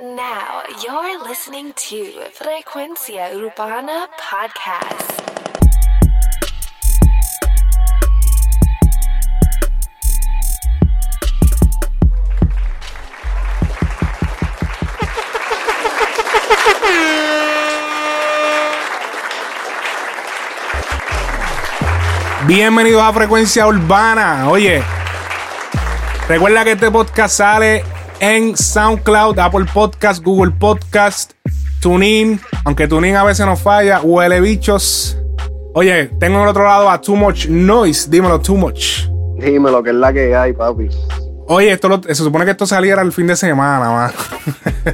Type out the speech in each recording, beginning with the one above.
Now you're listening to Frecuencia Urbana Podcast. Bienvenidos a Frecuencia Urbana. Oye, recuerda que este podcast sale en SoundCloud, Apple Podcast, Google Podcast, TuneIn. Aunque TuneIn a veces nos falla, huele bichos. Oye, tengo al otro lado a Too Much Noise. Dímelo, Too Much. Dímelo, que es la que hay, papi. Oye, esto lo- se supone que esto saliera el fin de semana, man.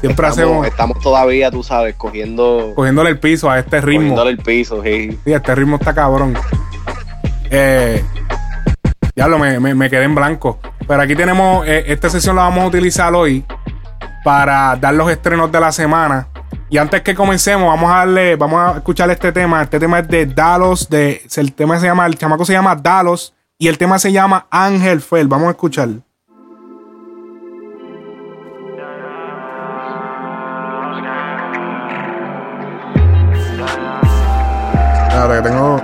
Siempre Estamos, hacemos estamos todavía, tú sabes, cogiendo, cogiéndole el piso a este ritmo. cogiéndole el piso, sí. Sí, este ritmo está cabrón. Eh, diablo, me, me- me quedé en blanco. Pero aquí tenemos, eh, esta sesión la vamos a utilizar hoy para dar los estrenos de la semana. Y antes que comencemos, vamos a darle, vamos a escuchar este tema. Este tema es de Dalos, de, el tema se llama, el chamaco se llama Dalos y el tema se llama Ángel Fel. Vamos a escuchar. Espérate, que tengo.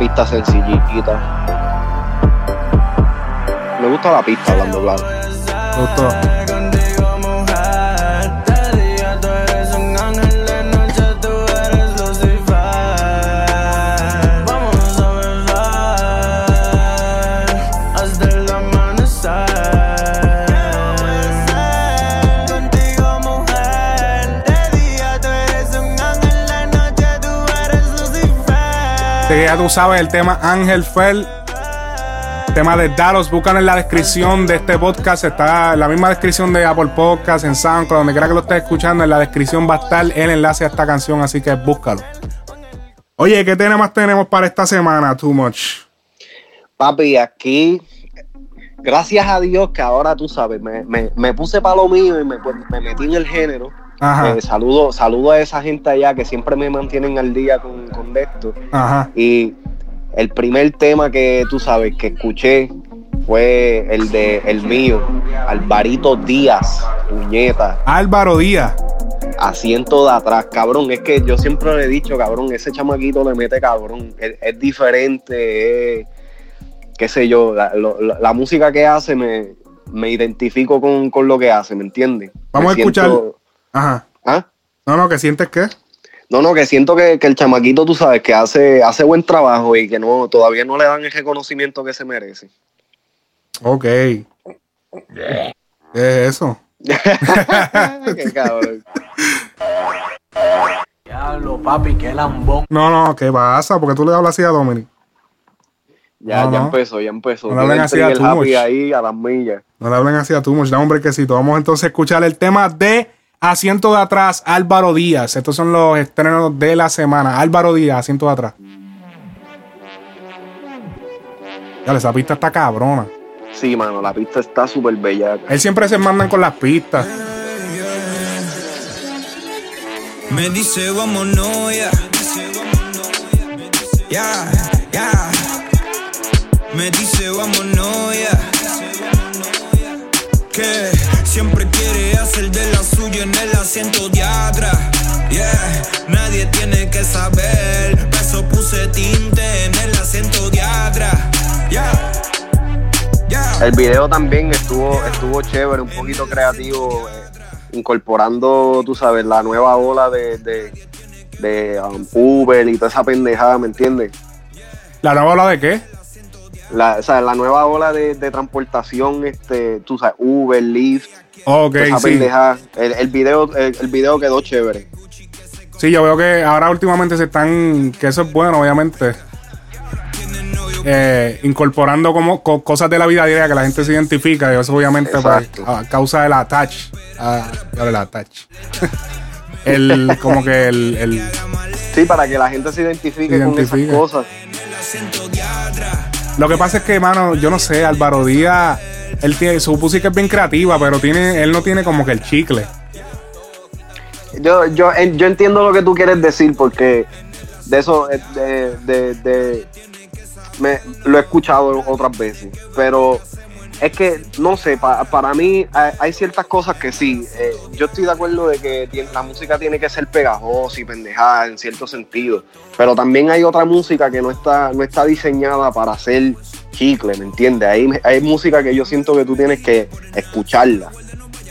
Pista sencillita. Me gusta la pista, hablando claro. Que ya tú sabes el tema Ángel Fel. Tema de Dalos, buscan en la descripción de este podcast. Está en la misma descripción de Apple Podcast, en SoundCloud, donde quiera que lo estés escuchando. En la descripción va a estar el enlace a esta canción, así que búscalo. Oye, ¿qué temas tenemos para esta semana? Too much. Papi, aquí, gracias a Dios que ahora tú sabes, me, me, me puse para lo mío y me metí en el género. Eh, saludo, saludo a esa gente allá que siempre me mantienen al día con, con esto. ajá. Y el primer tema que tú sabes que escuché fue el de el mío, Alvarito Díaz, puñeta, Álvaro Díaz. asiento de atrás, cabrón. Es que yo siempre le he dicho, cabrón, ese chamaquito le mete cabrón. Es, es diferente, es, qué sé yo, la, lo- la- la música que hace me, me identifico con, con lo que hace, ¿me entiendes? Vamos Me a escuchar- siento- Ajá. ¿Ah? No, no, ¿qué sientes qué? No, no, que siento que, que el chamaquito, tú sabes, que hace, hace buen trabajo y que no todavía no le dan el reconocimiento que se merece. Ok. ¿Qué es eso? Qué cabrón. Diablo, papi, qué lambón. No, no, ¿qué pasa? Porque tú le hablas así a Dominic. Ya, No, ya no. empezó, ya empezó. No le hablen así a Much. ahí a las millas. No le hablen así a tu much, dame un brequecito. Vamos entonces a escuchar el tema de Asiento de Atrás, Álvaro Díaz. Estos son los estrenos de la semana. Álvaro Díaz, Asiento de Atrás. Dale, esa pista está cabrona. Sí, mano, la pista está súper bella. Él siempre se mandan con las pistas. Me dice vámonos ya. Ya, ya. Me dice vámonos ya. Que siempre quiere hacer de la suya en el asiento de atrás. Yeah, nadie tiene que saber. Por eso puse tinte en el asiento de atrás. Yeah, yeah. El video también estuvo, estuvo chévere, un poquito creativo, eh, incorporando, tú sabes, la nueva ola de, de, de um, Uber y toda esa pendejada, ¿me entiendes? ¿La nueva ola de qué? La, o sea, la nueva ola de, de transportación, este, tú sabes, Uber, Lyft, Ok, toda esa sí. El, el video, el, el video quedó chévere. Sí, yo veo que ahora últimamente se están, que eso es bueno, obviamente. eh, incorporando como co- cosas de la vida diaria que la gente se identifica y eso obviamente pues, Exacto. a causa del attach ya el attach el como que el, el- Sí, para que la gente se identifique, Se con identifique. esas cosas. Lo que pasa es que mano yo no sé Álvaro Díaz Él tiene, su música es bien creativa, pero tiene, él no tiene como que el chicle. Yo, yo, yo entiendo lo que tú quieres decir porque de eso, eh, de, de, de- me, lo he escuchado otras veces, pero es que, no sé, pa- para mí hay, ciertas cosas que sí, eh, yo estoy de acuerdo de que la música tiene que ser pegajosa y pendejada en cierto sentido, pero también hay otra música que no está, no está diseñada para hacer chicle, ¿me entiendes? Hay, hay música que yo siento que tú tienes que escucharla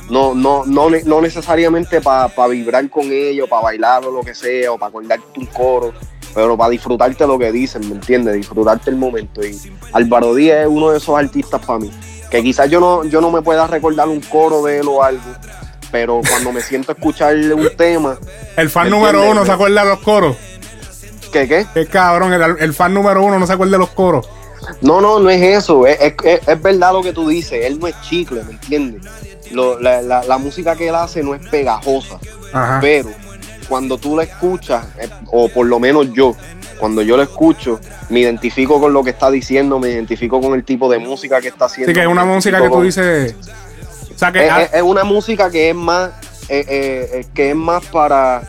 no, no, no, no necesariamente para vibrar con ellos, para bailar o lo que sea, o para acordarte un coro, pero para disfrutarte lo que dicen, ¿me entiendes? Disfrutarte el momento. Y Álvaro Díaz es uno de esos artistas para mí, que quizás yo no, yo no me pueda recordar un coro de él o algo, pero cuando me siento a escuchar un tema, El fan ¿Me número uno se acuerda de los coros. ¿qué qué? Qué cabrón, el, el fan número uno no se acuerda de los coros. No, no, no es eso. Es, es- es- verdad lo que tú dices. Él no es chicle, ¿me entiendes? Lo- la, la- la música que él hace no es pegajosa. Ajá. Pero cuando tú la escuchas, eh, o por lo menos yo, cuando yo la escucho, me identifico con lo que está diciendo, me identifico con el tipo de música que está haciendo. Así que es una música que tú dices. O sea que. Es, una música que es más, eh, eh, eh, que es más para,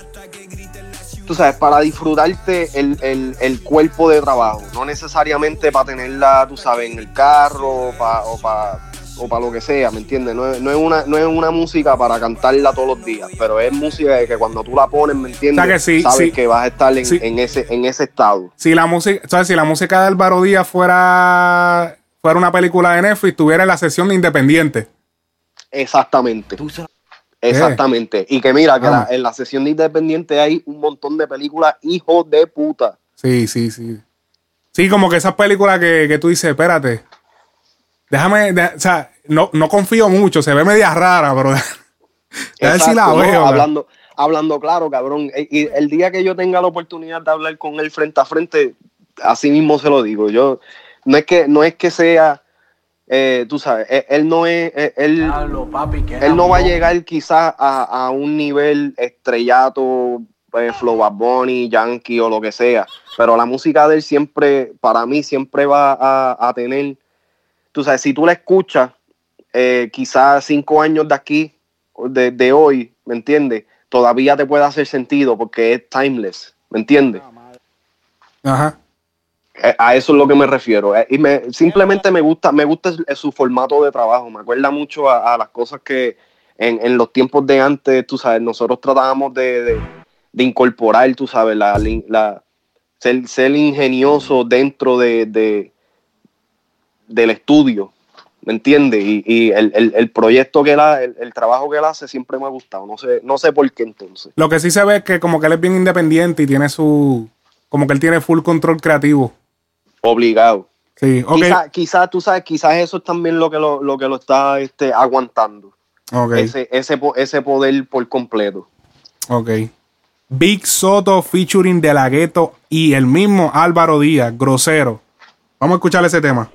tú sabes, para disfrutarte el, el- el cuerpo de trabajo, no necesariamente para tenerla, tú sabes, en el carro o para o pa- o pa lo que sea, ¿me entiendes? No es, no, es una, no es una música para cantarla todos los días, pero es música de que cuando tú la pones, ¿me entiendes? O sea que sí, sabes sí. que vas a estar en, Sí. en ese, en ese estado. si la música, ¿sabes? Si la música de Álvaro Díaz fuera, fuera una película de Netflix, tuviera la sesión de Independiente. Exactamente. Exactamente. Y que mira, que la- en la sesión de Independiente hay un montón de películas, hijos de puta. Sí, sí, sí. Sí, como que esas películas que, que tú dices, espérate. Déjame, de- o sea, no, no confío mucho, se ve media rara, pero a ver si la veo. hablando, hablando claro, cabrón. E- Y el día que yo tenga la oportunidad de hablar con él frente a frente, así mismo se lo digo. Yo no es que no es que sea, eh, tú sabes, él, él no es, él, papi, él no va a llegar quizás a, a un nivel estrellato, eh, Flow Bad Bunny, Yankee o lo que sea. Pero la música de él siempre, para mí, siempre va a, a tener, tú sabes, si tú la escuchas, eh, quizás cinco años de aquí, de, de hoy, ¿me entiendes? Todavía te puede hacer sentido porque es timeless, ¿me entiendes? Ajá. Eh, A eso es lo que me refiero. Eh, Y me, simplemente me gusta, me gusta su- formato de trabajo. Me acuerda mucho a, a las cosas que en, en los tiempos de antes, tú sabes, nosotros tratábamos de, de- de incorporar, tú sabes, la, la- ser, ser ingenioso dentro de, de- del estudio. ¿Me entiendes? Y, y el, el- el proyecto que él ha- el, el trabajo que él hace siempre me ha gustado. No sé, no sé por qué entonces. Lo que sí se ve es que como que él es bien independiente y tiene su... Como que él tiene full control creativo. Obligado. Sí, ok. Quizás, quizá, tú sabes, quizás eso es también lo que lo, lo que lo está este, aguantando. ok, ese, ese, ese poder por completo. ok. Big Soto featuring De La Ghetto y el mismo Álvaro Díaz, grosero. Vamos a escuchar ese tema.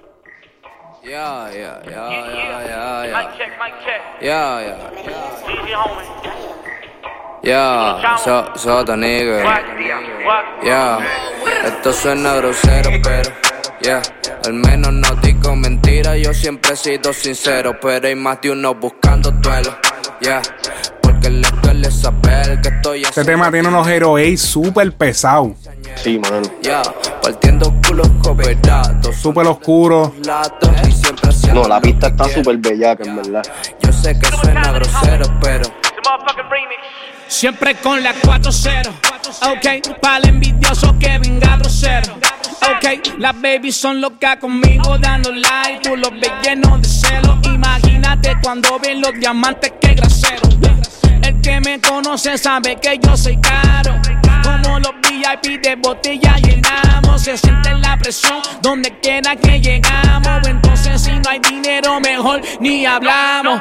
Yeah, yeah, yeah, yeah, yeah, Mic yeah. check, mic check. Yeah, yeah. Easy, homie. Yeah, so, sota nigga. What? What? Yeah, esto suena grosero, pero yeah, al menos no digo mentira. Yo siempre he sido sincero, pero hay más de uno buscando duelo. Yeah, porque le duele saber que estoy Este tema tiene unos Hero 8 súper pesados, Sí, mano. Yeah, partiendo culos cooperados. súper haciendo No, la pista está súper bellaca, en verdad. Yo sé que suena grosero, pero. Siempre con la 4-0. Ok, para el envidioso que venga grosero. Ok, las babies son locas conmigo dando like. Tú los ves llenos de celo. Imagínate cuando ven los diamantes que grasero. El que me conoce sabe que yo soy caro. Como los VIP de botella llenamos. Se siente la presión donde quiera que llegamos. Entonces, si no hay dinero, mejor ni hablamos.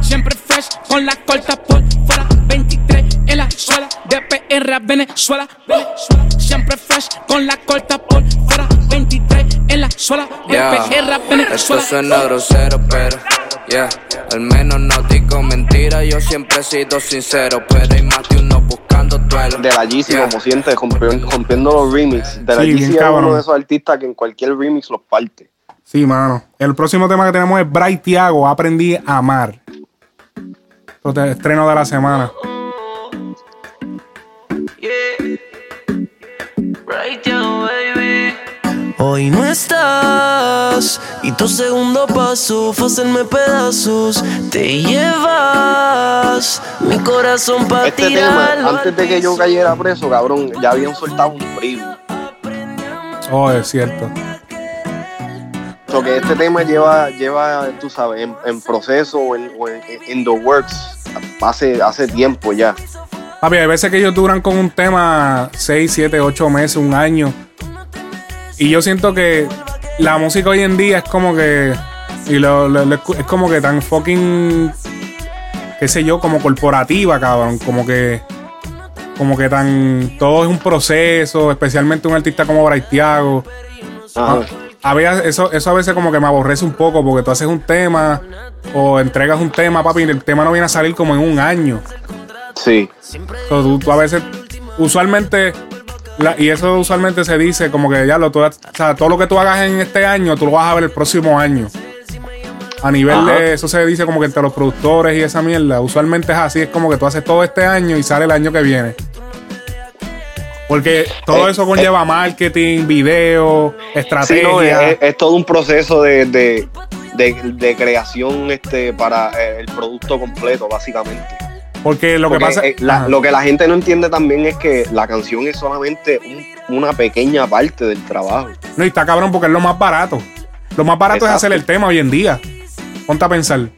Siempre fresh con las cortas por fuera. 23 en la suela de PR Venezuela. Venezuela. Siempre fresh con las cortas por fuera. 23 en la suela de Yeah, PR esto Venezuela. suena grosero, pero yeah, al menos no digo mentira. Yo siempre he sido sincero, pero hay más de uno buscando duelo. De la Yeezy, Yeah. como siente, rompiendo, rompiendo los remix. De la Sí, Yeezy es uno de esos artistas que en cualquier remix los parte. Sí, mano. El próximo tema que tenemos es Bright Tiago, Aprendí a amar. Esto es estreno de la semana. Hoy no estás y tu segundo paso fue hacerme pedazos. Te llevas mi corazón para Este tema, antes de que yo cayera preso, cabrón, ya habían soltado un preview. Oh, es cierto. So que este tema lleva, lleva tú sabes, en, en proceso o en, en, en the works hace, hace tiempo ya. Papi, hay veces que ellos duran con un tema 6, 7, 8 meses, un año. Y yo siento que la música hoy en día es como que. Y lo, lo- es como que tan fucking. qué sé yo, como corporativa, cabrón. Como que. Como que tan. Todo es un proceso, especialmente un artista como Bryce Thiago. Ajá. A veces, eso, eso a veces como que me aborrece un poco porque tú haces un tema o entregas un tema, papi, y el tema no viene a salir como en un año. Sí. So, tú, tú a veces, usualmente, la- y eso usualmente se dice como que ya lo, tú, o sea, todo lo que tú hagas en este año, tú lo vas a ver el próximo año. A nivel Ajá. de eso se dice como que entre los productores y esa mierda, usualmente es así, es como que tú haces todo este año y sale el año que viene. Porque todo Eh, eso conlleva marketing, video, Sí, estrategia. no, es, es todo un proceso de, de, de- de creación este, para eh, el producto completo, básicamente. Porque lo que pasa eh, la- lo que la gente no entiende también es que la canción es solamente un- una pequeña parte del trabajo. No, y está cabrón porque es lo más barato. Lo más barato es hacer el tema hoy en día. Ponte a pensar.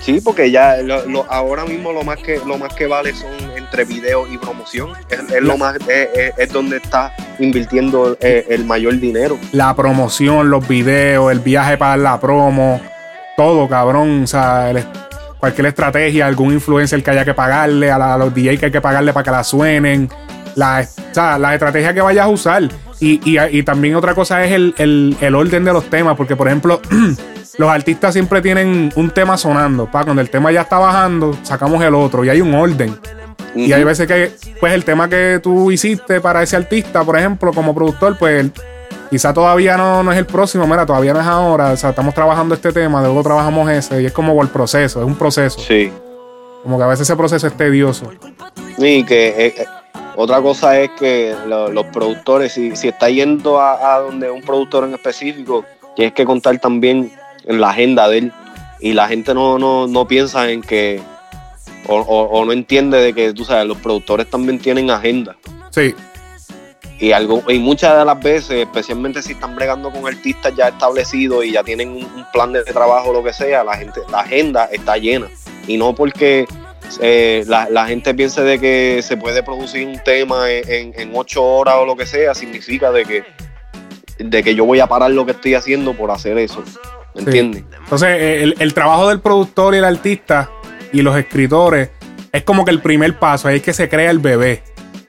Sí, porque ya lo- lo- ahora mismo lo más que lo más que vale son entre video y promoción. Es, es lo más es, es- es donde está invirtiendo eh, el mayor dinero. la promoción, los videos, el viaje para la promo, todo, cabrón. O sea, el- cualquier estrategia, algún influencer que haya que pagarle, a, la- a los DJ que hay que pagarle para que la suenen, la, o sea, las estrategias que vayas a usar. Y, y- y también otra cosa es el, el- el orden de los temas, porque por ejemplo, los artistas siempre tienen un tema sonando. Pa, cuando el tema ya está bajando, sacamos el otro y hay un orden. Y hay veces que, pues, el tema que tú hiciste para ese artista, por ejemplo, como productor, pues, quizá todavía no, no es el próximo, mira, todavía no es ahora. O sea, estamos trabajando este tema, luego trabajamos ese, y es como el proceso, es un proceso. Sí. Como que a veces ese proceso es tedioso. Y que eh, eh, otra cosa es que lo- los productores, si, si está yendo a, a donde un productor en específico, tienes que contar también en la agenda de él. Y la gente no, no, no piensa en que, o, o- o no entiende de que, tú sabes, los productores también tienen agenda. Sí, Y, algo, y muchas de las veces, especialmente si están bregando con artistas ya establecidos y ya tienen un, un plan de trabajo o lo que sea, la gente, la agenda está llena. Y no porque eh, la, la gente piense de que se puede producir un tema en, en- en ocho horas o lo que sea, significa de que, de que yo voy a parar lo que estoy haciendo por hacer eso. ¿Me Sí. entiendes? Entonces, eh, el, el trabajo del productor y el artista y los escritores es como que el primer paso, ahí es que se crea el bebé.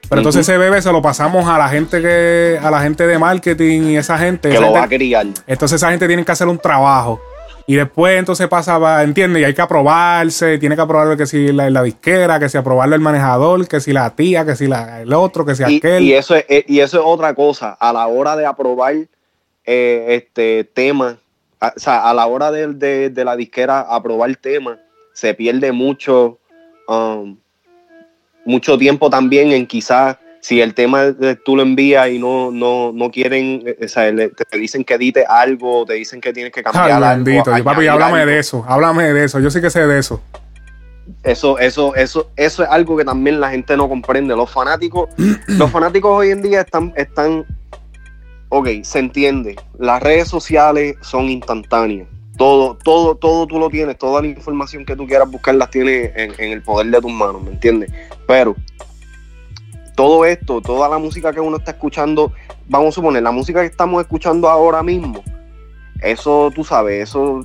Pero entonces ese bebé se lo pasamos a la gente que, a la gente de marketing y esa gente. Que Esa lo va a gente- criar. entonces esa gente tiene que hacer un trabajo. Y después entonces pasa, ¿entiendes? Y hay que aprobarse, tiene que aprobarlo que si la, la disquera, que si aprobarlo el manejador, que si la tía, que si la, el otro, que si Y, aquel. y eso es, eh, y eso es otra cosa. A la hora de aprobar eh, este tema, a, o sea, a la hora de, de- de la disquera aprobar tema, se pierde mucho, um, mucho tiempo también en quizás si el tema tú lo envías y no, no, no quieren, eh, o sea, te dicen que edite algo, te dicen que tienes que cambiar Ay, algo. bendito. Yo, papi, háblame algo. de eso. Háblame de eso. Yo sí que sé de eso. Eso, eso, eso, eso es algo que también la gente no comprende. Los fanáticos, los fanáticos hoy en día están, están, ok, se entiende. Las redes sociales son instantáneas. Todo, todo, todo tú lo tienes, toda la información que tú quieras buscar las tienes en, en el poder de tus manos, ¿me entiendes? Pero todo esto, toda la música que uno está escuchando, vamos a suponer, la música que estamos escuchando ahora mismo, eso tú sabes, eso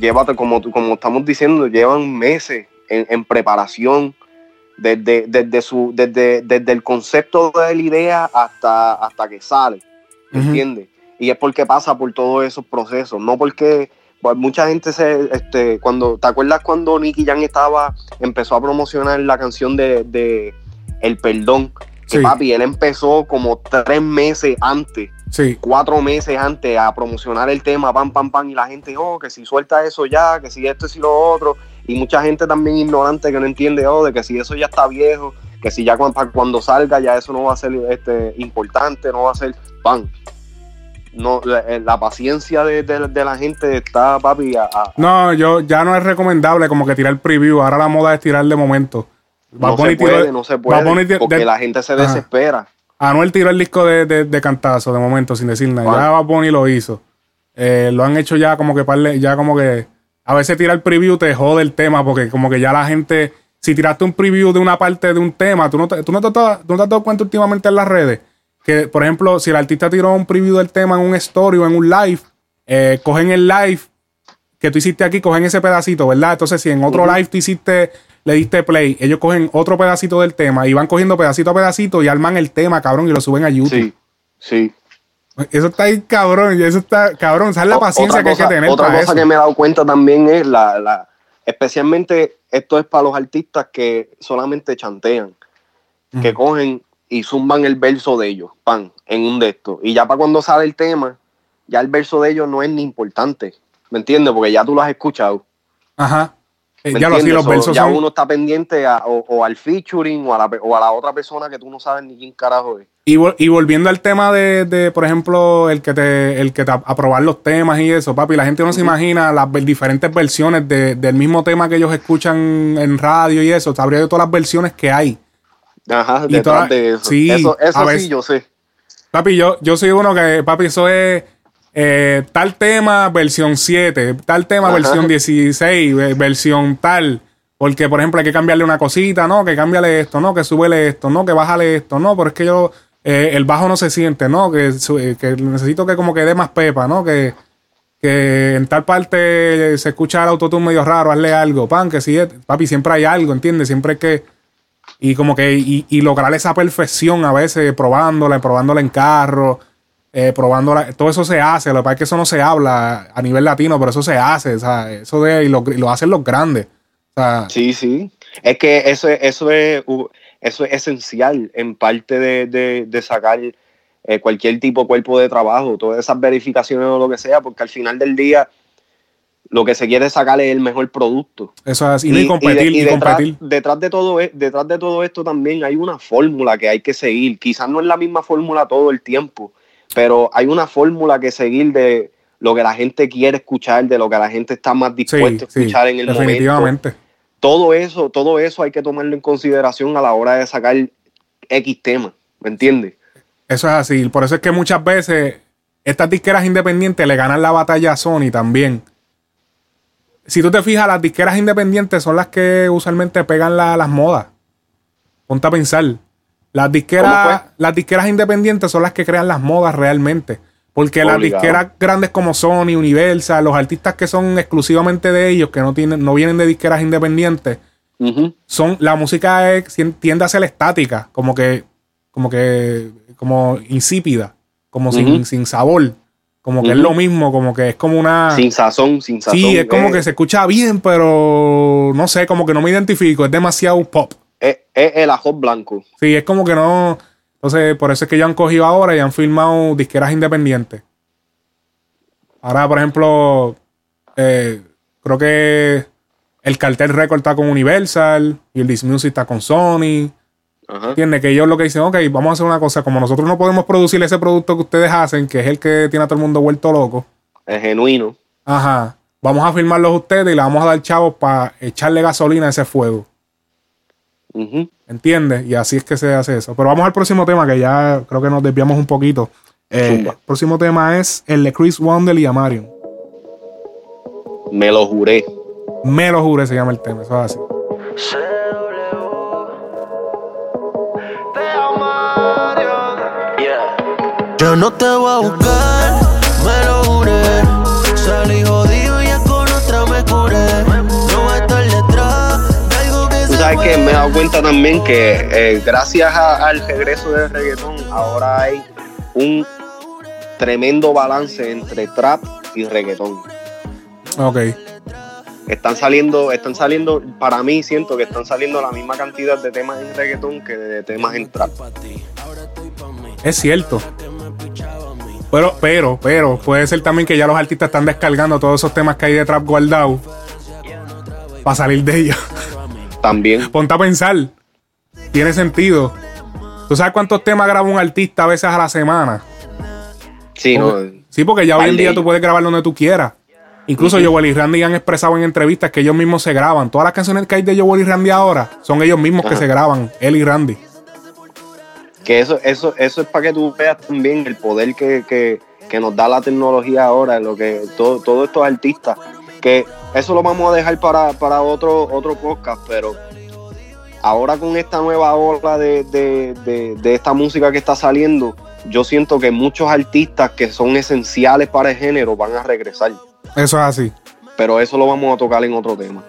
llévate, como, como estamos diciendo, llevan meses en, en preparación, desde, desde, su, desde, desde el concepto de la idea hasta, hasta que sale, Ujú. ¿entiendes? Y es porque pasa por todos esos procesos, no porque pues, mucha gente se, este, cuando, ¿te acuerdas cuando Nicky Jam estaba, empezó a promocionar la canción de, de El Perdón? Que Sí. papi, él empezó como tres meses antes Sí. cuatro meses antes a promocionar el tema, pam, pam, pam, y la gente, oh, que si suelta eso ya, que si esto y si lo otro, y mucha gente también ignorante que no entiende, oh, de que si eso ya está viejo, que si ya cuando, cuando salga ya eso no va a ser este, importante, no va a ser, pam. No, la, eh, la paciencia de, de- de la gente está, papi, a, a- No, yo ya no es recomendable como que tirar preview. Ahora la moda es tirar de momento. Bad no se puede, no se puede, Bunny tiró- porque de- la gente se desespera. Anuel tiró el disco de, de, cantazo de momento, sin decir nada. Ya Bad Bunny lo hizo. Eh, lo han hecho ya como que parle- ya como que a veces tirar preview te jode el tema porque como que ya la gente, si tiraste un preview de una parte de un tema, tú no te, tú no te, tú no te has dado cuenta últimamente en las redes que, por ejemplo, si el artista tiró un preview del tema en un story o en un live, eh, cogen el live que tú hiciste aquí, cogen ese pedacito, ¿verdad? Entonces, si en otro live tú hiciste, le diste play, ellos cogen otro pedacito del tema y van cogiendo pedacito a pedacito y arman el tema, cabrón, y lo suben a YouTube. Sí, sí. Eso está ahí, cabrón, y eso está, cabrón, ¿sabes la O- paciencia que hay que tener Otra para cosa eso? que me he dado cuenta también es la, la, especialmente esto es para los artistas que solamente chantean, que cogen y zumban el verso de ellos, pan, en un de estos. Y ya para cuando sale el tema, ya el verso de ellos no es ni importante, ¿me entiendes? Porque ya tú lo has escuchado. Ajá. Eh, ¿me ya lo sí, los So, versos ya son... uno está pendiente a- o, o al featuring o a, la, o a la otra persona que tú no sabes ni quién carajo es. Y, vol- y volviendo al tema de, de, por ejemplo, el que te, el que te aprobar los temas y eso, papi, la gente no se imagina las diferentes versiones de- del mismo tema que ellos escuchan en radio y eso. Sabría de todas las versiones que hay. Ajá, Y detrás toda- de eso. sí, eso sí, yo sé. Papi, yo, yo soy uno que, papi, eso es eh, tal tema, versión 7, tal tema, Ajá. versión 16, eh, versión tal. Porque, por ejemplo, hay que cambiarle una cosita, ¿no? Que cámbiale esto, ¿no? Que súbele esto, ¿no? Que bájale esto, ¿no? Pero es que yo, eh, el bajo no se siente, ¿no? Que, eh, que necesito que como que dé más pepa, ¿no? Que, que en tal parte se escucha el autotune medio raro, hazle algo, pan, que sí, papi, siempre hay algo, ¿entiendes? Siempre hay que... Y como que, y, y lograr esa perfección a veces, probándola, probándola en carro, eh, probándola, todo eso se hace, lo que pasa es que eso no se habla a nivel latino, pero eso se hace, o sea, eso de, y lo, lo hacen los grandes. Sí, sí. Es que eso, es- eso, es, eso es esencial en parte de, de- de sacar eh, cualquier tipo de cuerpo de trabajo, todas esas verificaciones o lo que sea, porque al final del día lo que se quiere sacar es el mejor producto. eso es así, y, competir, de- y, detrás, competir. detrás de todo, e- detrás de todo esto también hay una fórmula que hay que seguir. Quizás no es la misma fórmula todo el tiempo, pero hay una fórmula que seguir de lo que la gente quiere escuchar, de lo que la gente está más Sí, dispuesta a sí, escuchar en el momento definitivamente. todo eso, todo eso hay que tomarlo en consideración a la hora de sacar X tema, ¿me entiendes? Eso es así. Por eso es que muchas veces estas disqueras independientes le ganan la batalla a Sony también. Si tú te fijas, las disqueras independientes son las que usualmente pegan la- las modas. Ponte a pensar. Las ¿Cómo disqueras, las disqueras independientes son las que crean las modas realmente. Porque las disqueras grandes como Sony, Universal, los artistas que son exclusivamente de ellos, que no tienen, no vienen de disqueras independientes, son la música es- tiende a ser estática, como que como que como insípida, como sin, sin sabor, como que es lo mismo, como que es como una Sin sazón, sin sazón. Sí, es como eh, que se escucha bien, pero no sé, como que no me identifico, es demasiado pop. Es, es el ajo blanco. Sí, es como que no entonces, por eso es que ya han cogido ahora y han filmado disqueras independientes. Ahora, por ejemplo, eh, creo que el Cartel Record está con Universal y el This Music está con Sony. Ajá. ¿Entiendes? Que ellos lo que dicen, ok, vamos a hacer una cosa, como nosotros no podemos producir ese producto que ustedes hacen, que es el que tiene a todo el mundo vuelto loco, Es genuino. ajá, vamos a firmarlos ustedes y le vamos a dar chavos para echarle gasolina a ese fuego. Ujú. ¿Entiendes? Y así es que se hace eso. Pero vamos al próximo tema, que ya creo que nos desviamos un poquito. Eh, el próximo tema es el de Chris Wandel y Amarion. Me lo juré. Me lo juré, se llama el tema, eso es así. Yo no te voy a buscar, me lo juré. Salí jodido y ya con otra me curé. No voy a estar detrás de algo que Tú se sabes que me he dado cuenta también que eh, gracias a- al regreso del reggaetón, ahora hay un tremendo balance entre trap y reggaetón. Ok. Están saliendo, están saliendo, para mí siento que están saliendo la misma cantidad de temas en reggaetón que de temas en trap. Es cierto. Pero, pero, pero, puede ser también que ya los artistas están descargando todos esos temas que hay de trap guardado para salir de ellos. También. Ponte a pensar. Tiene sentido. ¿Tú sabes cuántos temas graba un artista a veces a la semana? Sí, no. Porque- sí, porque ya hoy en día tú puedes grabar donde tú quieras. Incluso Joel y Randy han expresado en entrevistas que ellos mismos se graban. Todas las canciones que hay de Joel y Randy ahora son ellos mismos que se graban, él y Randy. Que eso, eso, eso es para que tú veas también el poder que, que- que nos da la tecnología ahora, lo que todo, todos estos artistas, que eso lo vamos a dejar para, para otro, otro podcast, pero ahora con esta nueva ola de, de- de- de esta música que está saliendo, yo siento que muchos artistas que son esenciales para el género van a regresar. Eso es así. Pero eso lo vamos a tocar en otro tema.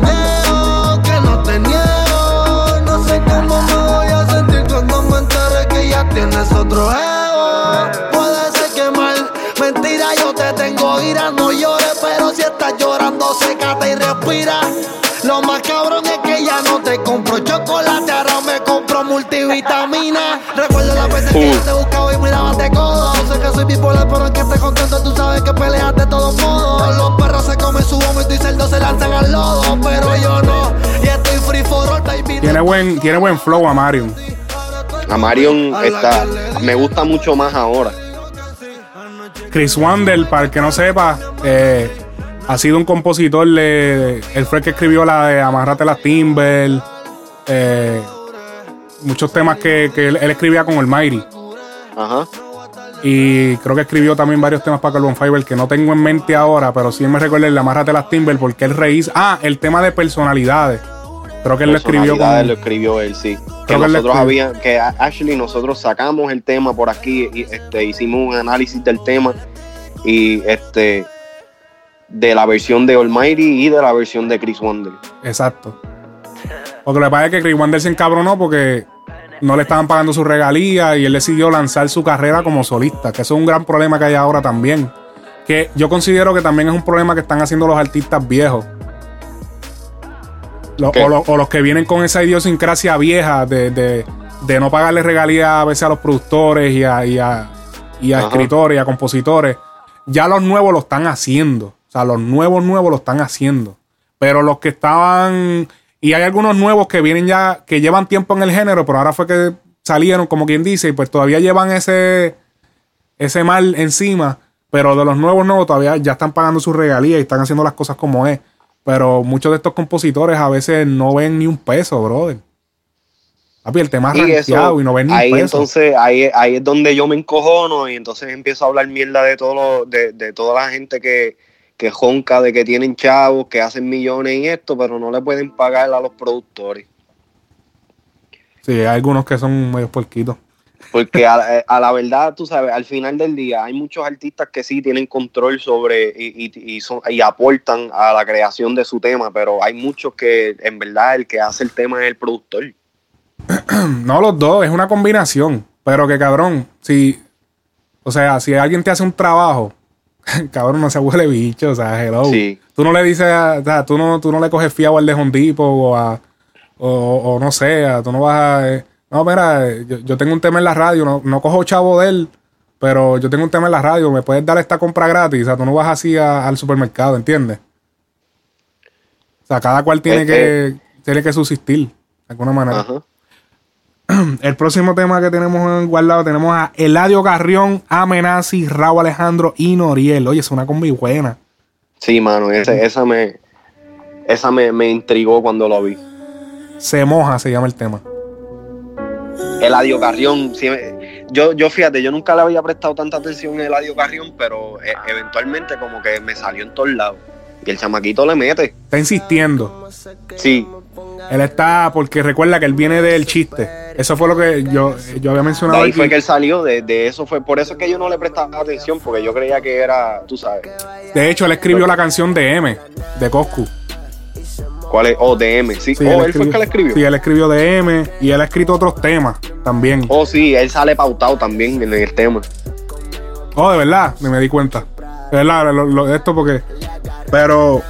Que no te niego. No sé cómo me voy a sentir cuando me entere que ya tienes otro ego. Puede ser que mal, mentira, yo te tengo ira. No llores, pero si estás llorando, sécate y respira. Lo más cabrón es que ya no te compro chocolate, ahora me compro multivitamina. Recuerdo las veces que yo te buscaba y mirabas de codo. Sé que soy bipolar, pero en que estés contento, tú sabes que peleas de todos modos. Los perros se comen su vómito y cerdos se lanzan al lodo, pero yo no. Y estoy free for all, baby. Tiene buen, tiene buen flow a Marion. A Marion está, me gusta mucho más ahora. Chris Wander, para el que no sepa, eh, ha sido un compositor de. Él fue el que escribió la de Amarrate las Timber. eh, muchos temas que, que él, él escribía con el Mighty. Ajá. Y creo que escribió también varios temas para Carbon Fiber que no tengo en mente ahora, pero sí me recuerda el de Amarrate las Timber porque él reís. Ah, el tema de personalidades. Creo que él lo escribió Personalidades con. lo escribió él, sí. Que Creo nosotros había, que Ashley, nosotros sacamos el tema por aquí y este, hicimos un análisis del tema y este de la versión de Almighty y de la versión de Chris Wonder. Exacto. Porque lo que pasa es que Chris Wander se encabronó porque no le estaban pagando su regalía y él decidió lanzar su carrera como solista, que eso es un gran problema que hay ahora también. Que yo considero que también es un problema que están haciendo los artistas viejos. O, lo- o los que vienen con esa idiosincrasia vieja de, de- de no pagarle regalía a veces a los productores y a, y a- y a Ajá. escritores y a compositores. Ya los nuevos lo están haciendo. O sea, los nuevos nuevos lo están haciendo. Pero los que estaban. Y hay algunos nuevos que vienen ya, que llevan tiempo en el género, pero ahora fue que salieron, como quien dice, y pues todavía llevan ese, ese mal encima. Pero de los nuevos nuevos todavía ya están pagando sus regalías y están haciendo las cosas como es. Pero muchos de estos compositores a veces no ven ni un peso, brother. Papi, el tema Y eso, y no ven ni ahí un peso. entonces, ahí, ahí es donde yo me encojono y entonces empiezo a hablar mierda de todo lo- de, de toda la gente que, que jonca de que tienen chavos, que hacen millones y esto, pero no le pueden pagar a los productores. Sí, hay algunos que son medio puerquitos. Porque a, a la verdad, tú sabes, al final del día hay muchos artistas que sí tienen control sobre y, y- y son- y aportan a la creación de su tema, pero hay muchos que en verdad el que hace el tema es el productor. No, los dos, es una combinación. Pero que cabrón, si. O sea, si alguien te hace un trabajo, cabrón, no se huele bicho, o sea, hello. Sí. Tú no le dices, a- o sea, tú no, tú no le coges fiado al de Hondipo o a. O, o no sé, a- tú no vas a. eh, no, mira, eh, yo, yo tengo un tema en la radio, no, no cojo chavo de él, pero yo tengo un tema en la radio, me puedes dar esta compra gratis. O sea, tú no vas así a- al supermercado, ¿entiendes? O sea, cada cual tiene, Es que, tiene que subsistir de alguna manera. Ajá. El próximo tema que tenemos guardado tenemos a Eladio Carrión, Amenazi, Raúl Alejandro y Noriel. Oye, es una combi buena. Sí, mano, ese- esa me esa me, me intrigó cuando lo vi. Se moja, se llama el tema. Eladio Carrión, sí, yo, yo fíjate, yo nunca le había prestado tanta atención a Eladio Carrión, pero eh, eventualmente como que me salió en todos lados. Y el chamaquito le mete. Está insistiendo. Sí, Él está, porque recuerda que él viene del chiste. Eso fue lo que yo, yo había de mencionado. ahí aquí. fue que él salió, de, de eso fue, por eso es que yo no le prestaba atención, porque yo creía que era, tú sabes, De hecho, él escribió la canción de M, de Coscu. cuál es, oh, DM, sí, Sí, oh, él fue el que la escribió. Sí, él escribió de M y él ha escrito otros temas también. Oh, sí, él sale pautado también en el tema. Oh, de verdad, ni me di cuenta. De verdad, lo- lo- esto porque. Pero.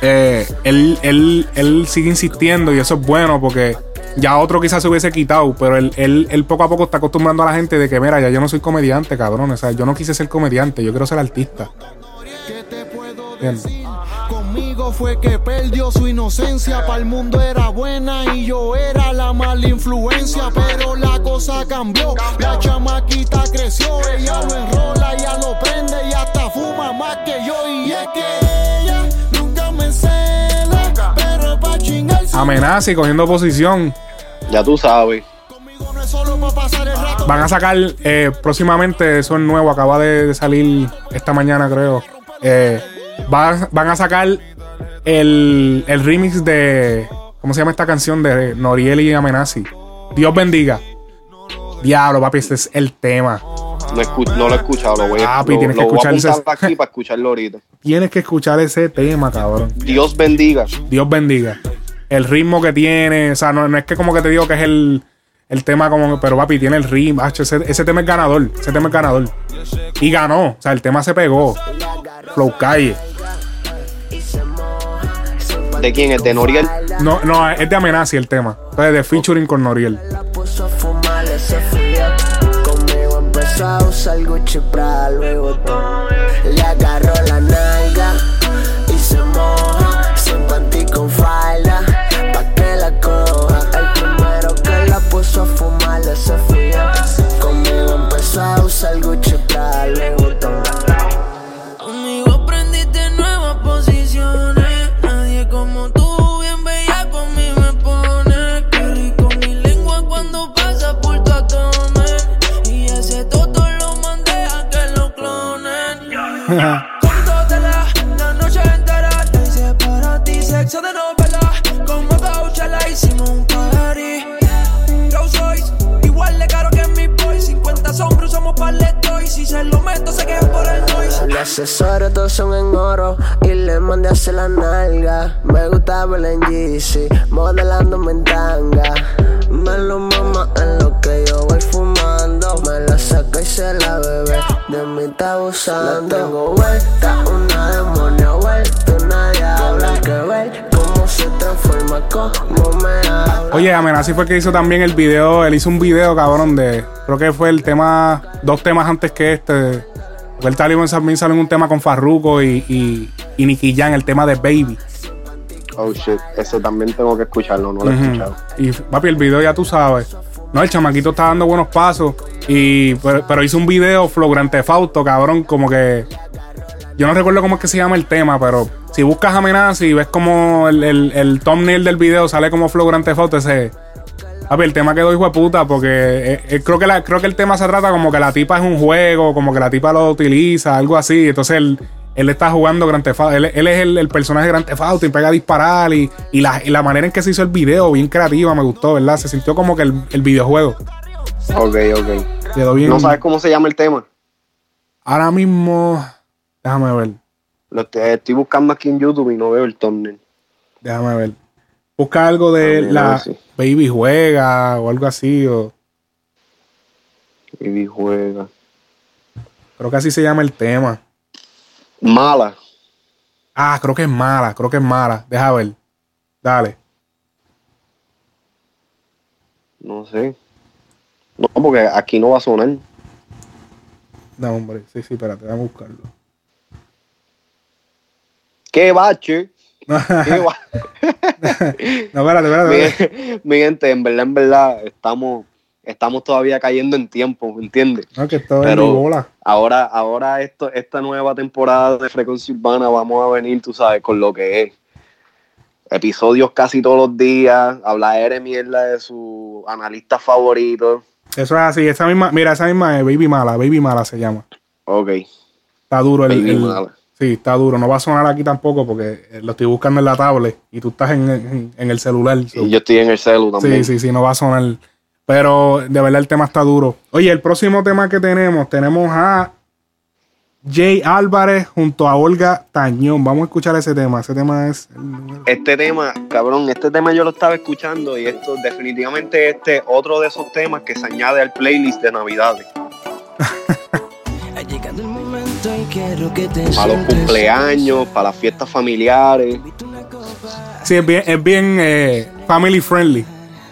eh, él, él, él sigue insistiendo y eso es bueno porque ya otro quizás se hubiese quitado, pero él, él, él poco a poco está acostumbrando a la gente de que, mira, ya yo no soy comediante, cabrón. O sea, yo no quise ser comediante, yo quiero ser artista. ¿Entiendes? Conmigo fue que perdió su inocencia. Para el mundo era buena y yo era la mala influencia. Pero la cosa cambió. La chamaquita creció. Ella lo enrola, ella lo prende y hasta fuma más que yo. Y es que ella nunca me cela. Pero pa' chingarse. Amenaza y cogiendo posición. Ya tú sabes. Conmigo no es solo pa' pasar el rato. Van a sacar eh, próximamente, eso es nuevo, acaba de, de salir esta mañana, creo. Eh, va- van a sacar el, el remix de. ¿Cómo se llama esta canción? De Noriel y Amenazi. Dios bendiga. Diablo, papi, este es el tema. No, no lo he escuchado, lo voy a, Papi, lo, tienes que voy escuchar aquí para escucharlo ahorita. Tienes que escuchar ese tema, cabrón. Dios bendiga. Dios bendiga. El ritmo que tiene, o sea, no, no es que como que te digo que es el, el tema como, pero papi, tiene el ritmo. Acho, ese, ese tema es ganador, ese tema es ganador. Y ganó, o sea, el tema se pegó. Flow Calle. ¿De quién? ¿El de Noriel? No, no, es de Amenazi el tema. Entonces, de featuring con Noriel. Conmigo empezó a usar Gucci Prada, luego accesorios todos son en oro y le mandé a hacer la nalga. Me gusta verla en Yeezy, modelándome en tanga. Me lo mama en lo que yo voy fumando. Me la saca y se la bebe, de mí está abusando. La tengo vuelta, una demonia vuelta, una diabla. Que ver cómo se transforma, cómo me habla. Oye, Amenazi fue el que hizo también el video. Él hizo un video, cabrón, de. Creo que fue el tema. Dos temas antes que este. Porque él también también salió en un tema con Farruko y, y, y Nicky Jam, el tema de Baby. Oh shit, ese también tengo que escucharlo, no lo he escuchado. Y papi, el video ya tú sabes. No, el chamaquito está dando buenos pasos. Y, pero, pero hizo un video flow Grand Theft Auto, cabrón, como que. Yo no recuerdo cómo es que se llama el tema, pero si buscas amenaza y ves como el, el, el thumbnail del video sale como flow Grand Theft Auto, ese. Papi, el tema quedó hijo de puta porque eh, eh, creo, que la, creo que el tema se trata como que la tipa es un juego, como que la tipa lo utiliza, algo así. Entonces él, él está jugando Grand Theft Auto. Él, él es el, el personaje de Grand Theft Auto y pega a disparar. Y, y, la, y la manera en que se hizo el video, bien creativa, me gustó, ¿verdad? Se sintió como que el, el videojuego. Ok, ok. Quedó bien. ¿No sabes cómo se llama el tema? Ahora mismo, déjame ver, Lo estoy, estoy buscando aquí en YouTube y no veo el thumbnail. déjame ver. Busca algo de la sí. Baby Juega o algo así. O, Y juega. creo que así se llama el tema. Mala. Ah, creo que es mala, creo que es mala. Deja ver. Dale. No sé. No, porque aquí no va a sonar. No, hombre. Sí, sí, espérate, déjame buscarlo. ¡Qué bache! ¡Qué ba- No, espérate, espérate. mi, mi gente, en verdad, en verdad, estamos, estamos todavía cayendo en tiempo, ¿me entiendes? No, que esto es Pero- mi bola. Ahora, ahora esto, esta nueva temporada de Frecuencia Urbana vamos a venir, tú sabes, con lo que es. Episodios casi todos los días, hablar de mierda de su analista favorito. Eso es así. Esa misma, mira, esa misma es Baby Mala. Baby Mala se llama. Ok. Está duro el. Baby el- Mala. Sí, está duro. No va a sonar aquí tampoco porque eh, lo estoy buscando en la tablet y tú estás en, en- en el celular. so- Y yo estoy en el celu también. Sí, sí, sí, no va a sonar. Pero de verdad el tema está duro. Oye, el próximo tema que tenemos, tenemos a Jay Álvarez junto a Olga Tañón. Vamos a escuchar ese tema. Ese tema es. Este tema, cabrón, este tema yo lo estaba escuchando y esto definitivamente este otro de esos temas que se añade al playlist de Navidades. quiero que te para los cumpleaños, para las fiestas familiares. Sí, es bien, es bien eh, family friendly.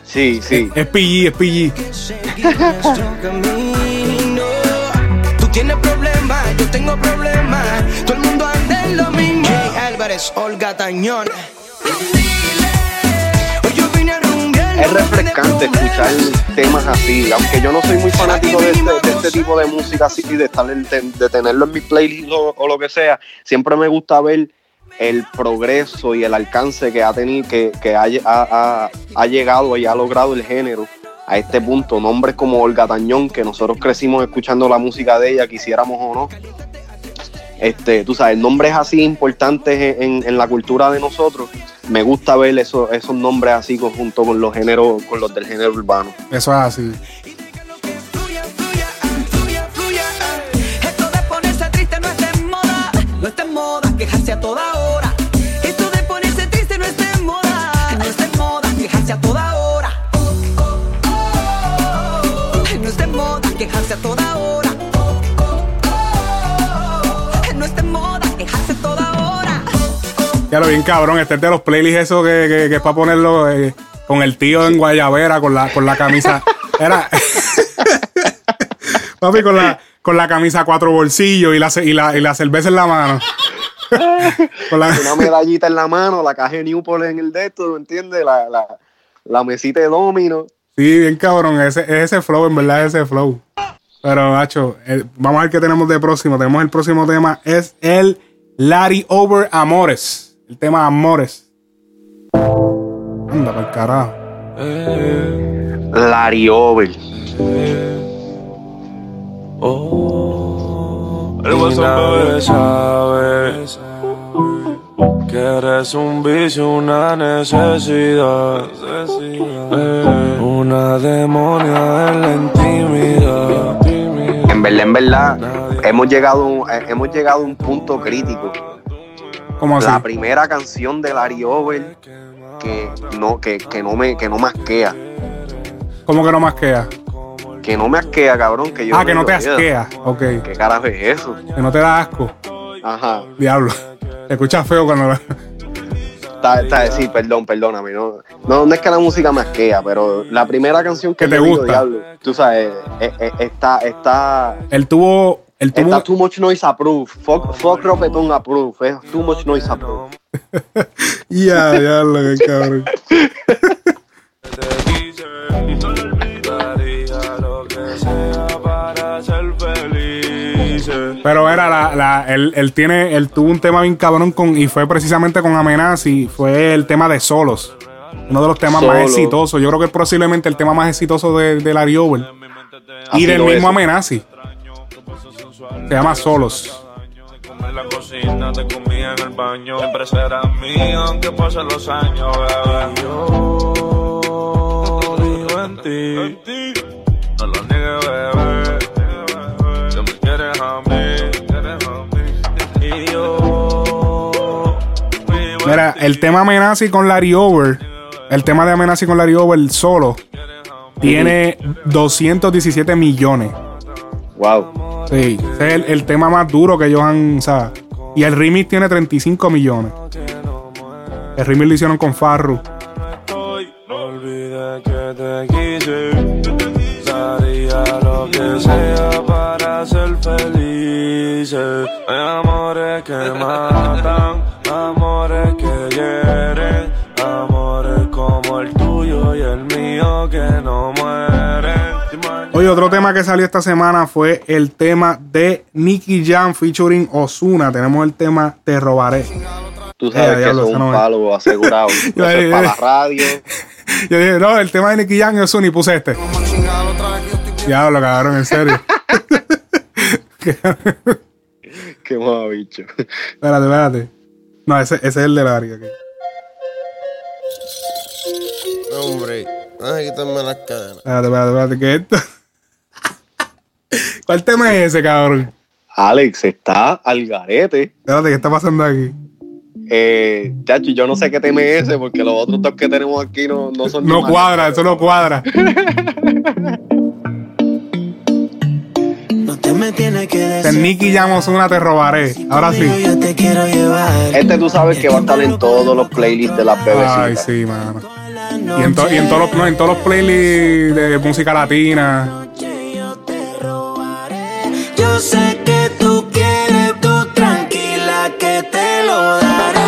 Sí, sí. Es PG, es PG. nuestro camino. Tú tienes problemas, yo tengo problemas. Todo el mundo anda en lo mismo. Álvarez, Olga Tañón. Es refrescante escuchar temas así, aunque yo no soy muy fanático de este, de este tipo de música así, de, estar de, tenerlo en mi playlist o, lo que sea, siempre me gusta ver el progreso y el alcance que ha tenido, que, ha- ha llegado y ha logrado el género a este punto. Nombres como Olga Tañón, que nosotros crecimos escuchando la música de ella, quisiéramos o no. Este, tú sabes, nombres así importantes en, en la cultura de nosotros. Me gusta ver esos, esos nombres así junto con los géneros, con los del género urbano. Eso es así. Ya lo bien cabrón, este es de los playlists esos que, que, que es para ponerlo eh, con el tío en Guayabera, con la, con la camisa. Era. Papi, con la, con la camisa a cuatro bolsillos y la, y la, y la cerveza en la mano. Con la- Una medallita en la mano, la caja de Newport en el dedo, ¿me entiendes? La, la, la mesita de domino. Sí, bien cabrón, ese, es ese flow, en verdad, es ese flow. Pero, Nacho, vamos a ver qué tenemos de próximo. Tenemos el próximo tema, es el Larry Over Amores. El tema Amores. Anda, por carajo. Larry Over. El WhatsApp bebé sabe que eres un vicio, una necesidad, Eh, una demonia en la intimidad. En verdad, en verdad, hemos llegado, eh, hemos llegado a un punto crítico. ¿Cómo así? La primera canción de Larry Over que no, que, que no me, que no me asquea. ¿Cómo que no más queda? Que no me asquea, cabrón. Que yo Ah, que no te "Mira, asquea. Ok. ¿Qué carajo es eso? Que no te da asco. Ajá. Diablo. Te escuchas feo cuando la- Está, está, sí, perdón, perdóname. No, no, no es que la música me asquea, pero la primera canción que te yo digo, gusta. diablo, tú sabes, eh, eh, está, está, Él tuvo. Él tuvo. está too much noise approved. Fuck, fuck Ropetón approved. Es too much noise approved. Ya, ya, lo que cabrón. Pero era la, la él, él tiene, él tuvo un tema bien cabrón con, y fue precisamente con Amenazi, fue el tema de solos. Uno de los temas más Solo. exitosos. Yo creo que es posiblemente el tema más exitoso de, de Larry Over. Y del mismo es. Amenazi. Se llama Solos. En la cocina te comía en el baño. Siempre será mío, aunque pasen los años, bebé. Yo vivo en ti. No lo niegues, bebé. Que me quieres a mí. Y yo. vivo en Mira, el tema Amenazi con Larry Over, el tema de Amenazi con Larry Over solo, tiene 217 millones. Wow. Sí, ese es el, el tema más duro que ellos han, o sea, y el remix tiene 35 millones. El remix lo hicieron con Farru. No olvides que te quise. Daría lo que sea para ser felices. Hay amores que matan, Oye, otro tema que salió esta semana fue el tema de Nicky Jam featuring Osuna. Tenemos el tema Te robaré. Tú sabes Eh, que eso es un no es. palo asegurado. Eso Yo- es para la radio. Yo dije, no, el tema de Nicky Jam y Osuna y puse este. Diablo, cabrón, en serio. Qué más bicho. Espérate, espérate. No, ese, ese es el de Larry. ok. Hombre, ay, quítame las cadenas. Espérate, espérate, espérate, ¿qué es esto? ¿Cuál tema es ese, cabrón? Alex está al garete. Espérate, ¿qué está pasando aquí? Eh, chacho, yo no sé qué tema es ese porque los otros dos que tenemos aquí no, no son No cuadra, eso no cuadra. No te me me tienes que De decir. Nicky Llamos una te robaré. Ahora sí. Este tú sabes que va a estar en todos los playlists de las bebecitas. Ay, sí, mano. Y en, to- y en todos los, no, en todos los playlists de música latina. Yo sé que tú quieres, tú tranquila que te lo daré.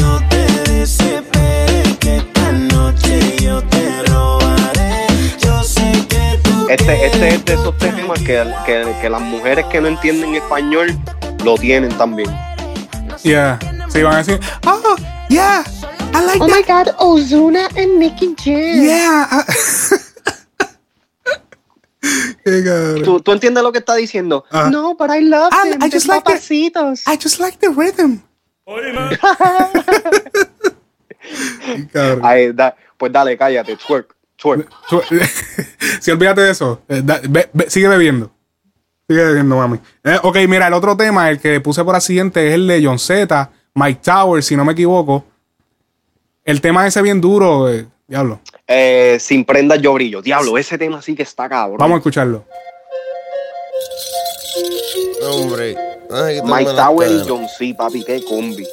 No te desesperes que esta noche yo te robaré. Yo sé que tú Este, este es de esos temas que, que, que las mujeres que no entienden español lo tienen también. Yeah. Sí, van a decir, oh, yeah, I like Oh my god, Ozuna and Nicky Jam. Yeah. Cabrón. ¿Tú, tú entiendes lo que está diciendo? Ah. No, but I love I- them. I They're just like the-. I just like the rhythm. Ay, da- pues dale, cállate, twerk, twerk. Sí, olvídate de eso. Eh, da- sigue bebiendo. Sigue bebiendo, mami. Eh, ok, mira, el otro tema, el que puse por accidente, es el de John Z, Mike Towers, si no me equivoco. El tema ese bien duro, eh, diablo. Eh, sin prendas yo brillo. Diablo, ese tema sí que está cabrón. Vamos a escucharlo. Hombre. ay, Mike Tower y. John C, papi, qué combi.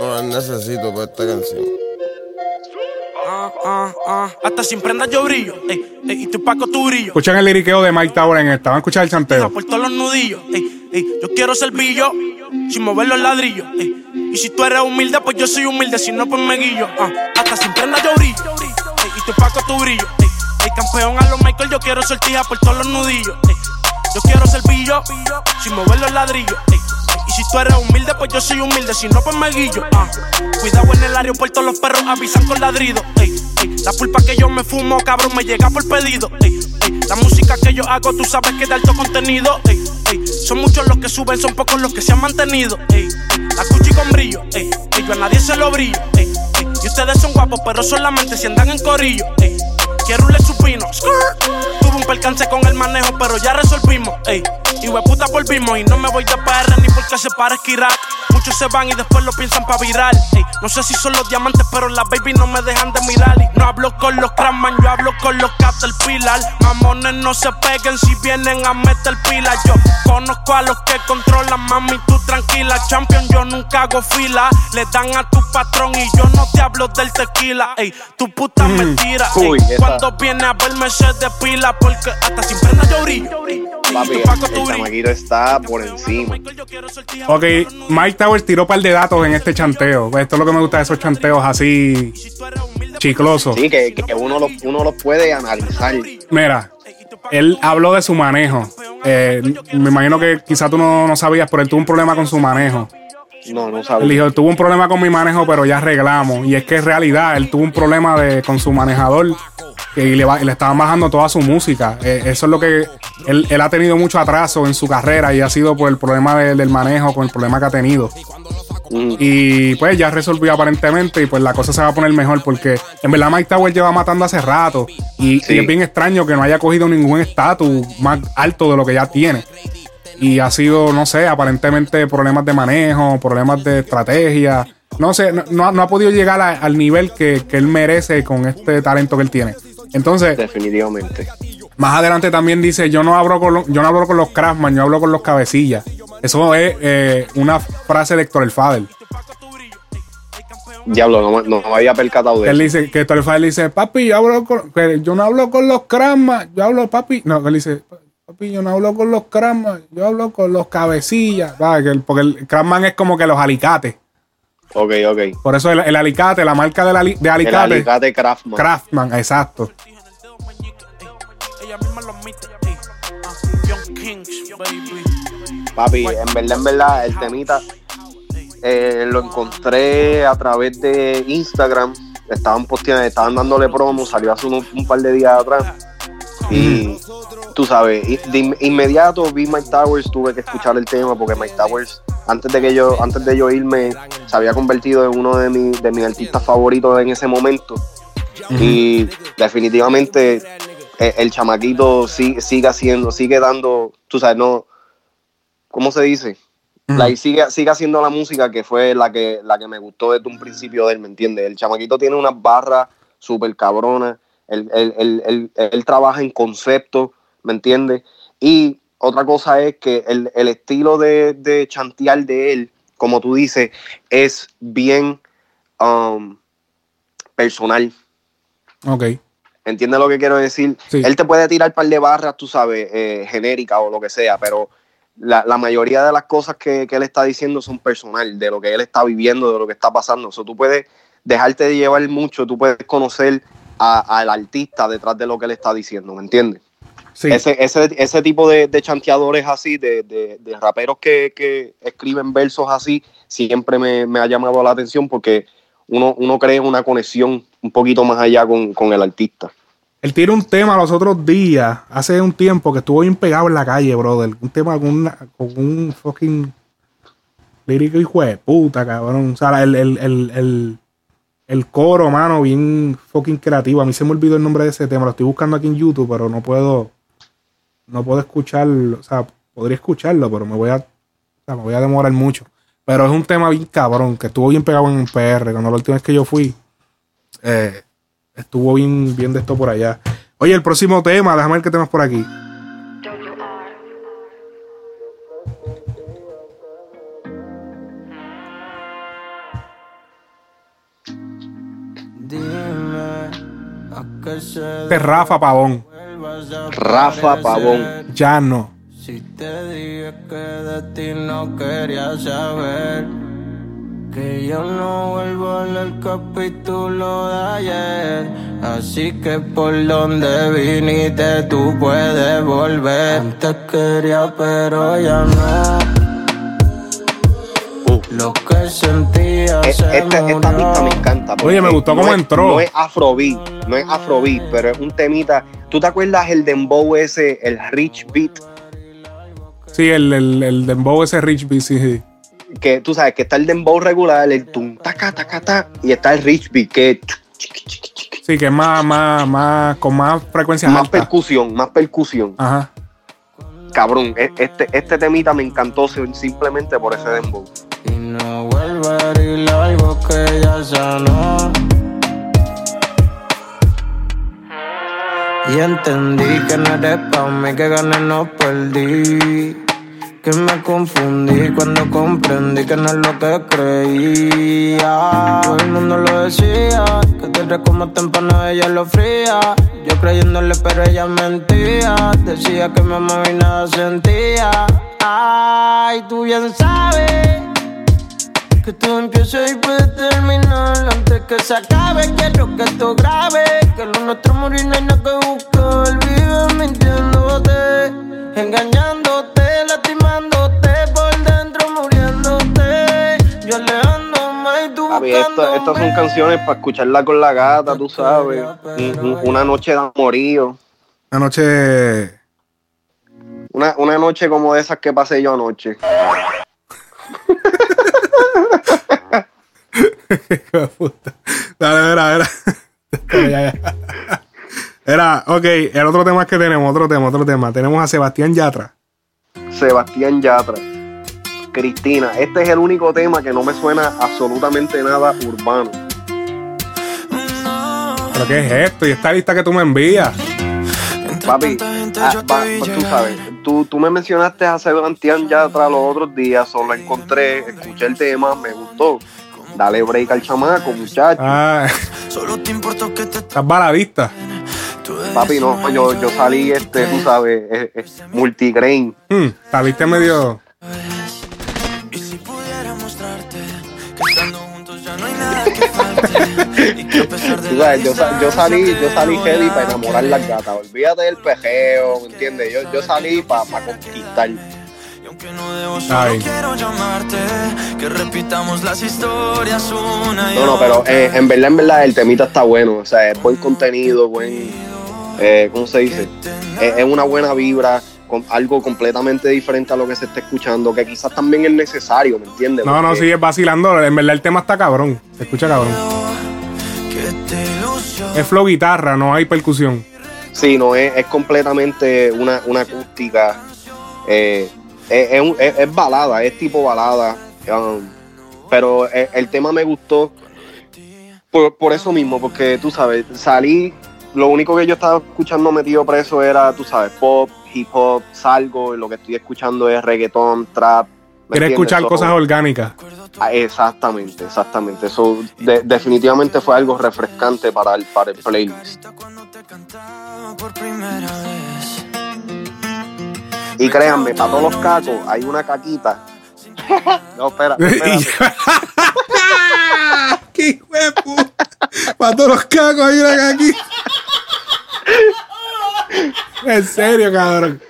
No las necesito para esta canción. Ah, ah, ah. Hasta sin prendas yo brillo. Ey, ey, y tu paco tu brillo. Escuchan el liriqueo de Mike Towers en esta. Van a escuchar el chanteo. Por todos los nudillos. Ey, ey, yo quiero ser billo sin mover los ladrillos. Y si tú eres humilde, pues yo soy humilde. Si no, pues me guillo. Ah, hasta sin prendas yo brillo. Ey, y tu paco tu brillo. Ey, campeón a los Michael, yo quiero sortija por todos los nudillos. Yo quiero ser billo sin mover los ladrillos. Y si tú eres humilde, pues yo soy humilde. Si no, pues me guillo. Ah, cuidado en el aeropuerto, los perros avisan con ladrido. La pulpa que yo me fumo, cabrón, me llega por pedido. La música que yo hago, tú sabes que de alto contenido. Ey, son muchos los que suben, son pocos los que se han mantenido. Ey, la cuchi con brillo. Ey, ey, yo a nadie se lo brillo. Ey, ey, y ustedes son guapos, pero solamente si andan en corillo. Ey, quiero un supino. Skrr. Tuve un percance con el manejo, pero ya resolvimos. Ey, y puta volvimos. Y no me voy de PR ni porque se parezca Irak. Muchos se van y después lo piensan pa' viral. Ey, no sé si son los diamantes, pero las baby no me dejan de mirar. Y no hablo con los Crackman, yo hablo con los Caterpillar. Mamones no se peguen si vienen a meter pila. Yo conozco a los que controlan, mami, tú tranquila. Champion, yo nunca hago fila. Le dan a tu patrón y yo no te hablo del tequila. Ey, tu puta mentira. Ey, Uy, cuando viene a verme se despila porque hasta sin prenda yo brillo. Papi, el chamaquito está por encima. Ok, Mike Towers tiró un par de datos en este chanteo. Esto es lo que me gusta de esos chanteos así chiclosos. Sí, que, que uno, los, uno los puede analizar. Mira, él habló de su manejo. Eh, me imagino que quizá tú no, no sabías, pero él tuvo un problema con su manejo. No, no Él sabes. dijo, tuvo un problema con mi manejo, pero ya arreglamos. Y es que en realidad él tuvo un problema de, con su manejador y le, va- le estaban bajando toda su música. Eh, eso es lo que él, él ha tenido mucho atraso en su carrera y ha sido por el problema de- del manejo, con el problema que ha tenido. Y pues ya resolvió aparentemente y pues la cosa se va a poner mejor porque en verdad Mike Tower lleva matando hace rato y, y es bien extraño que no haya cogido ningún estatus más alto de lo que ya tiene. Y ha sido, no sé, aparentemente problemas de manejo, problemas de estrategia. No sé, no, no ha- no ha podido llegar a- al nivel que, que él merece con este talento que él tiene. Entonces, Definitivamente. más adelante también dice, yo no hablo con los, yo no hablo con los Craftman, yo hablo con los cabecillas. Eso es eh, una frase de Héctor el Fader. Diablo, no, me- no me había percatado de Él eso. dice, que Héctor el Fader dice, papi, yo hablo con, que yo no hablo con los Craftman, yo hablo, papi, no, él dice, papi, yo no hablo con los Craftman, yo hablo con los cabecillas, porque el Craftman es como que los alicates. Ok, ok. Por eso el, el alicate, la marca del ali- de El alicate. alicate Craftman. Craftman, exacto. Papi, en verdad, en verdad, el temita eh, lo encontré a través de Instagram. Estaban posteando, estaban dándole promo, salió hace un par de días atrás. Y tú sabes, de inmediato vi Mike Towers, tuve que escuchar el tema porque Mike Towers, antes de que yo, antes de yo irme, se había convertido en uno de, mi- de mis artistas favoritos en ese momento. Y definitivamente eh, el chamaquito sí- sigue haciendo, sigue dando, tú sabes, no, ¿cómo se dice? Like, sigue, sigue haciendo la música que fue la que, la que me gustó desde un principio de él, ¿me entiendes? El chamaquito tiene unas barras súper cabronas, él, él- él- él- trabaja en concepto, ¿me entiendes? Y otra cosa es que el, el estilo de, de chantear de él, como tú dices, es bien um, personal. Ok. ¿Entiendes lo que quiero decir? Sí. Él te puede tirar un par de barras, tú sabes, eh, genéricas o lo que sea, pero la, la mayoría de las cosas que, que él está diciendo son personal, de lo que él está viviendo, de lo que está pasando. O sea, tú puedes dejarte de llevar mucho, tú puedes conocer al artista detrás de lo que él está diciendo, ¿me entiendes? Sí. Ese, ese, ese tipo de, de chanteadores así, de, de- de raperos que, que escriben versos así, siempre me, me ha llamado la atención porque uno, uno crea una conexión un poquito más allá con, con el artista. Él tiene un tema los otros días, hace un tiempo, que estuvo bien pegado en la calle, brother. Un tema con, una- con un fucking lírico hijo de puta, cabrón. O sea, el, el, el, el, el coro, mano, bien fucking creativo. A mí se me olvidó el nombre de ese tema. Lo estoy buscando aquí en YouTube, pero no puedo. No puedo escucharlo. O sea, podría escucharlo, pero me voy a. O sea, me voy a demorar mucho. Pero es un tema bien cabrón, que estuvo bien pegado en PR. Cuando la última vez que yo fui, eh, estuvo bien, bien de esto por allá. Oye, el próximo tema, déjame ver qué temas por aquí. Este es Rafa Pavón. Rafa Pavón. Ya no. Si te dije que de ti no quería saber Que yo no vuelvo al capítulo de ayer Así que por donde viniste tú puedes volver Antes quería pero ya no Lo que sentía E- se Este, esta murió pista me encanta. Oye, me gustó cómo es- entró. No es afrobeat, no es afrobeat, pero es un temita. ¿Tú te acuerdas el dembow ese, el rich beat? Sí, el, el, el dembow ese Rich B, sí, sí. Que tú sabes que está el dembow regular, el tum, taca, taca, ta, y está el rich beat, que es Sí, que es más, más, más, con más frecuencia más alta. percusión, más percusión. Ajá. Cabrón, e- este, este temita me encantó sim- simplemente por ese dembow. Y no vuelve a algo que ya sanó. Y entendí que no eres pa' mí, que gané no perdí. Que me confundí cuando comprendí que no es lo que creía. Todo el mundo lo decía, que te eres como temprano, ella lo fría. Yo creyéndole, pero ella mentía. Decía que me amaba y nada sentía. Ay, tú bien sabes que todo empieza y puede terminar antes que se acabe. Quiero que esto grave, que lo nuestro morir no hay nada que buscar. Vive mintiéndote, engañándote, lastimándote por dentro, muriéndote. Yo alejándome y tú Papi, esto- estas son canciones para escucharla con la gata, tú sabes. Un- un- una noche de amorío. Una noche. Una, una noche como de esas que pasé yo anoche. Puta. Dale, era, era. Ya, ya. Era, ok, el otro tema que tenemos, otro tema, otro tema. Tenemos a Sebastián Yatra. Sebastián Yatra. Cristina, este es el único tema que no me suena absolutamente nada urbano. ¿Pero qué es esto? Y esta lista que tú me envías. Papi, ah, va- tú sabes, tú, tú me mencionaste a Sebastián Yatra los otros días, solo encontré, escuché el tema, me gustó. Dale break al chamaco, muchacho. Ah, Solo te importa que te estás baladista. Papi, no, yo, yo salí, este, tú sabes, eh, eh, multigrain. Hmm, saliste medio. Tú la sabes, yo, sa- yo salí, yo salí heavy para enamorar las gatas. Olvídate del pejeo, ¿me entiendes? Yo, yo salí para conquistar. No debo, Ay. solo quiero llamarte que repitamos las historias una y No, no, pero eh, en verdad, en verdad, el temita está bueno. O sea, es buen contenido, buen. Eh, ¿Cómo se dice? Es, es una buena vibra, con algo completamente diferente a lo que se está escuchando, que quizás también es necesario, ¿me entiendes? No, no, Porque- sigues vacilando. En verdad el tema está cabrón. Se escucha cabrón. Es flow guitarra, no hay percusión. Sí, no, es, es completamente una, una acústica. eh, es, es es- es balada, es tipo balada. um, pero el, el tema me gustó por, por eso mismo, porque tú sabes, salí. Lo único que yo estaba escuchando metido preso era, tú sabes, pop, hip hop, salgo y lo que estoy escuchando es reggaetón, trap. ¿me Quieres entiendes? escuchar So, cosas orgánicas. ah, Exactamente, exactamente. Eso de- definitivamente fue algo refrescante para el, para el playlist. Y créanme, para todos los cacos hay una caquita. No, espera, espérate. ¡Qué! Para todos los cacos hay una aquí. En serio, cabrón.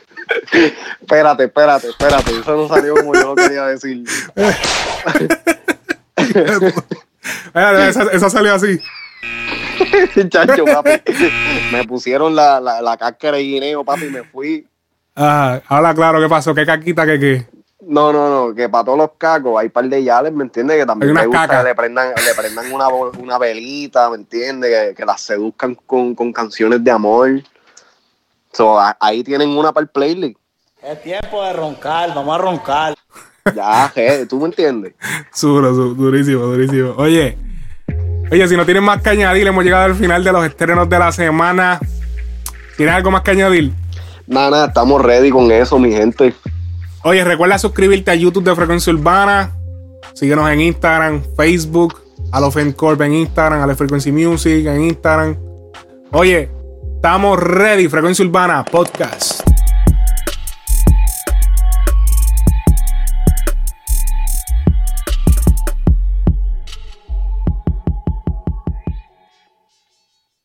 Espérate, espérate, espérate. Eso no salió como yo lo quería decir. Espérate, Esa, esa salió así. Chacho, papi. Me pusieron la, la, la cáscara de guineo, papi, y me fui. Ah, habla claro, ¿qué pasó? ¿Qué caquita que qué? No, no, no, que para todos los cacos hay par de yales, ¿me entiendes? Que también les gusta que le prendan, le prendan una, una velita, ¿me entiendes? Que, que las seduzcan con, con canciones de amor. So, a- ahí tienen una para el playlist. Es tiempo de roncar, vamos a roncar. Ya, je, ¿tú me entiendes? Duro, du- durísimo, durísimo. Oye, oye, si no tienen más que añadir, hemos llegado al final de los estrenos de la semana. ¿Tienes algo más que añadir? Nada, nada, estamos ready con eso, mi gente. Oye, recuerda suscribirte a YouTube de Frecuencia Urbana. Síguenos en Instagram, Facebook, Corp en Instagram, Ale Frequency Music en Instagram. Oye, estamos ready, Frecuencia Urbana Podcast.